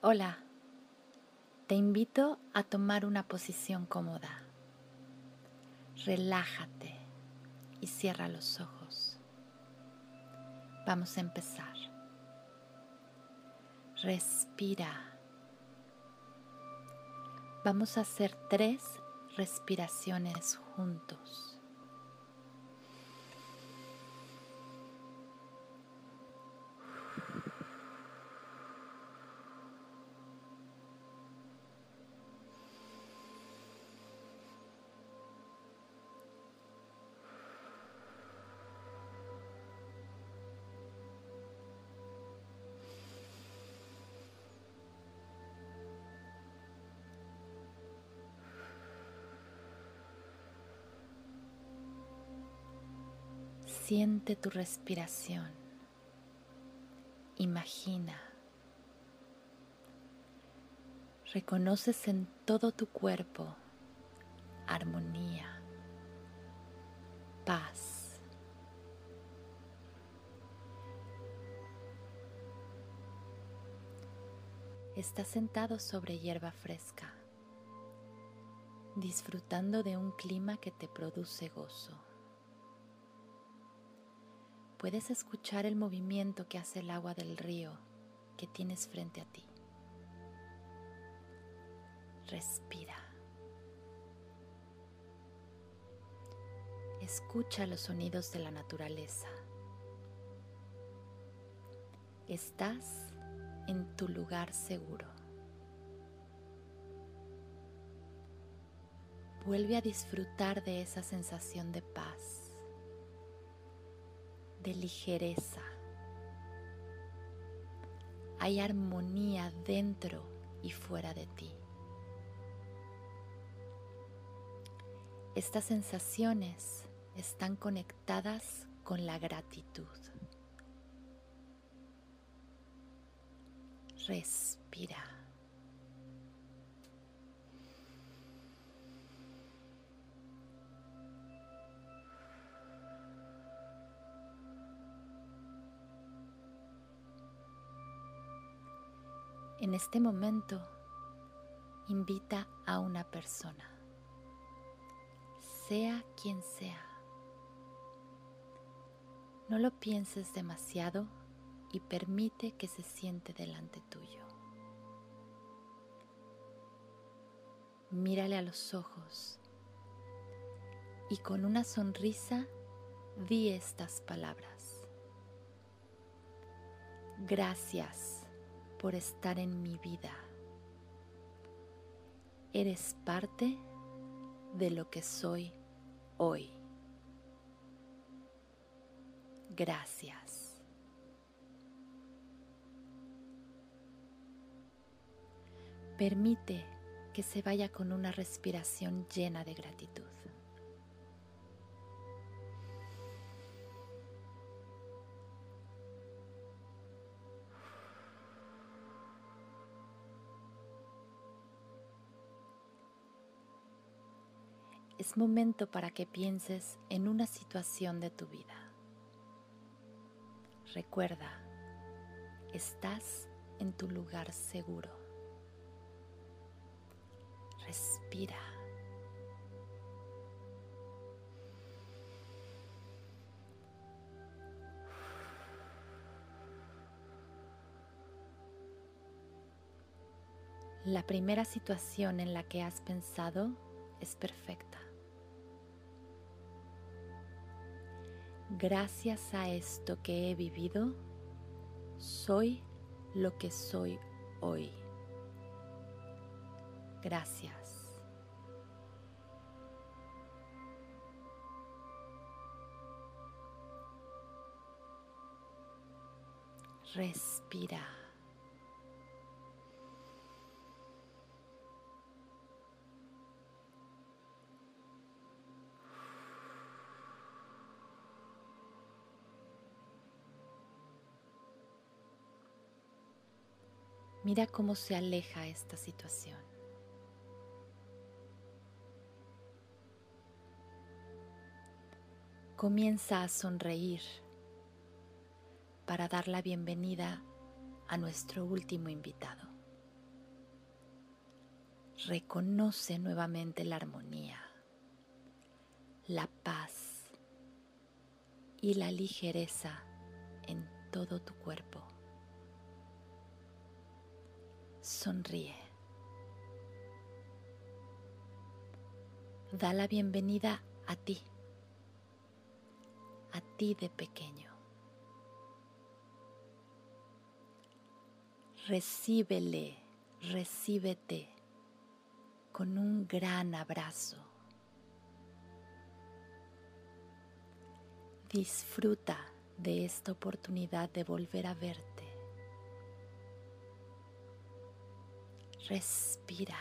Hola, te invito a tomar una posición cómoda. Relájate y cierra los ojos. Vamos a empezar. Respira. Vamos a hacer tres respiraciones juntos. Siente tu respiración. Imagina. Reconoces en todo tu cuerpo armonía, paz. Estás sentado sobre hierba fresca, disfrutando de un clima que te produce gozo puedes escuchar el movimiento que hace el agua del río que tienes frente a ti. Respira. Escucha los sonidos de la naturaleza. Estás en tu lugar seguro. Vuelve a disfrutar de esa sensación de paz ligereza. Hay armonía dentro y fuera de ti. Estas sensaciones están conectadas con la gratitud. Respira. En este momento, invita a una persona, sea quien sea. No lo pienses demasiado y permite que se siente delante tuyo. Mírale a los ojos y con una sonrisa di estas palabras. Gracias por estar en mi vida. Eres parte de lo que soy hoy. Gracias. Permite que se vaya con una respiración llena de gratitud. Es momento para que pienses en una situación de tu vida. Recuerda, estás en tu lugar seguro. Respira. La primera situación en la que has pensado es perfecta. Gracias a esto que he vivido, soy lo que soy hoy. Gracias. Respira. Mira cómo se aleja esta situación. Comienza a sonreír para dar la bienvenida a nuestro último invitado. Reconoce nuevamente la armonía, la paz y la ligereza en todo tu cuerpo. Sonríe. Da la bienvenida a ti a ti de pequeño. Recíbele, recíbete con un gran abrazo. Disfruta de esta oportunidad de volver a verte. Respira.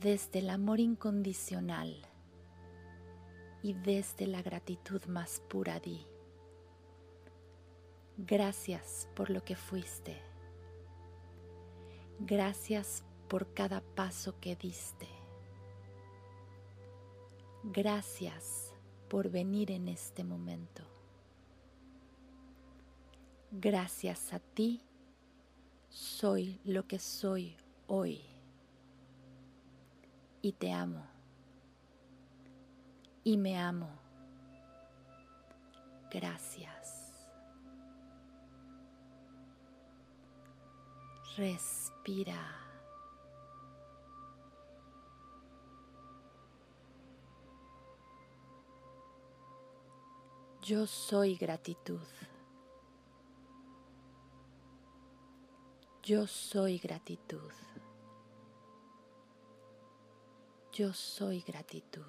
desde el amor incondicional y desde la gratitud más pura di. Gracias por lo que fuiste. Gracias por cada paso que diste. Gracias por venir en este momento. Gracias a ti soy lo que soy hoy y te amo y me amo. Gracias. Respira. Yo soy gratitud. Yo soy gratitud. Yo soy gratitud.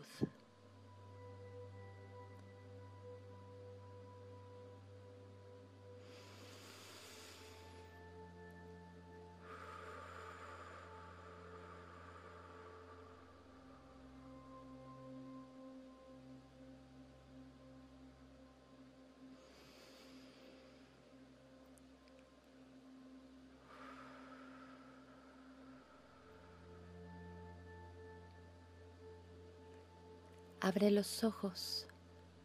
Abre los ojos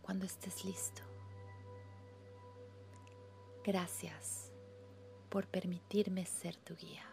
cuando estés listo. Gracias por permitirme ser tu guía.